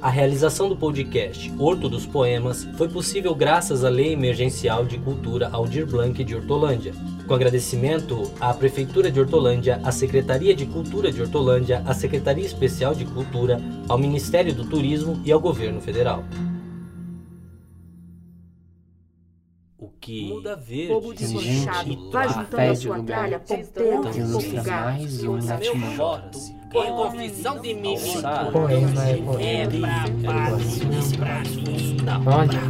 A realização do podcast Horto dos Poemas foi possível graças à Lei Emergencial de Cultura Aldir Blanc de Hortolândia. Com agradecimento à Prefeitura de Hortolândia, à Secretaria de Cultura de Hortolândia, à Secretaria Especial de Cultura, ao Ministério do Turismo e ao Governo Federal. Que muda verde, Bobo desmanchado, vai juntando a sua tralha, ponteiro, mais um último foto, com confissão de mim. Poema é poema. Não, Olha,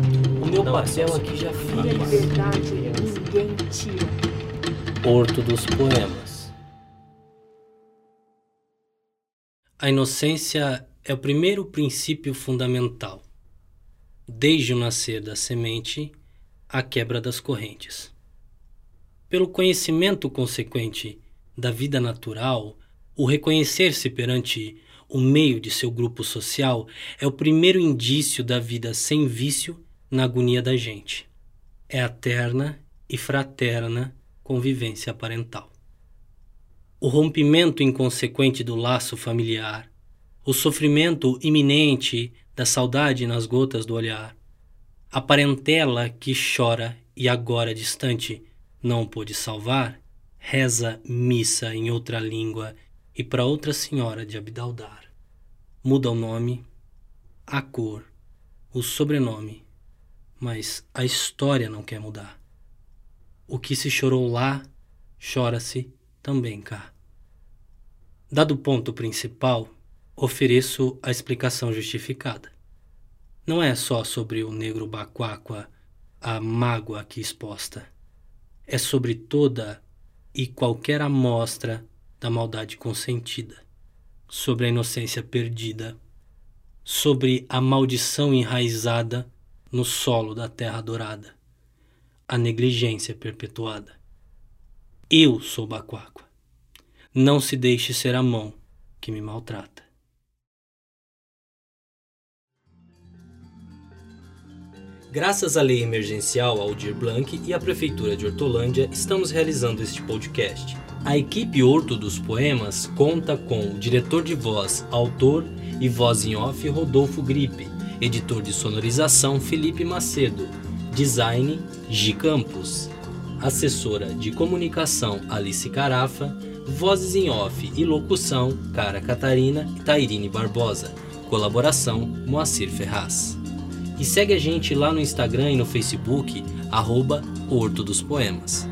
o meu papel aqui já E a fiz. liberdade ninguém tira. Horto dos Poemas. A inocência é o primeiro princípio fundamental. Desde o nascer da semente, a quebra das correntes. Pelo conhecimento consequente da vida natural, o reconhecer-se perante o meio de seu grupo social é o primeiro indício da vida sem vício na agonia da gente. É a terna e fraterna convivência parental. O rompimento inconsequente do laço familiar, o sofrimento iminente da saudade nas gotas do olhar, a parentela que chora e agora distante não pôde salvar, reza missa em outra língua e para outra senhora de Abdaldar. Muda o nome, a cor, o sobrenome, mas a história não quer mudar. O que se chorou lá, chora-se também cá. Dado o ponto principal, ofereço a explicação justificada. Não é só sobre o negro baquáqua a mágoa aqui exposta. É sobre toda e qualquer amostra da maldade consentida, sobre a inocência perdida, sobre a maldição enraizada no solo da terra dourada a negligência perpetuada. Eu sou Baquáqua. Não se deixe ser a mão que me maltrata. Graças à lei emergencial Aldir Blanc e à Prefeitura de Hortolândia, estamos realizando este podcast. A equipe Horto dos Poemas conta com o diretor de voz, autor e voz em off Rodolfo Gripe, editor de sonorização Felipe Macedo, Design G Campos. Assessora de comunicação Alice Carafa. Vozes em off e locução Cara Catarina e Tairine Barbosa. Colaboração Moacir Ferraz. E segue a gente lá no Instagram e no Facebook, arroba Horto dos Poemas.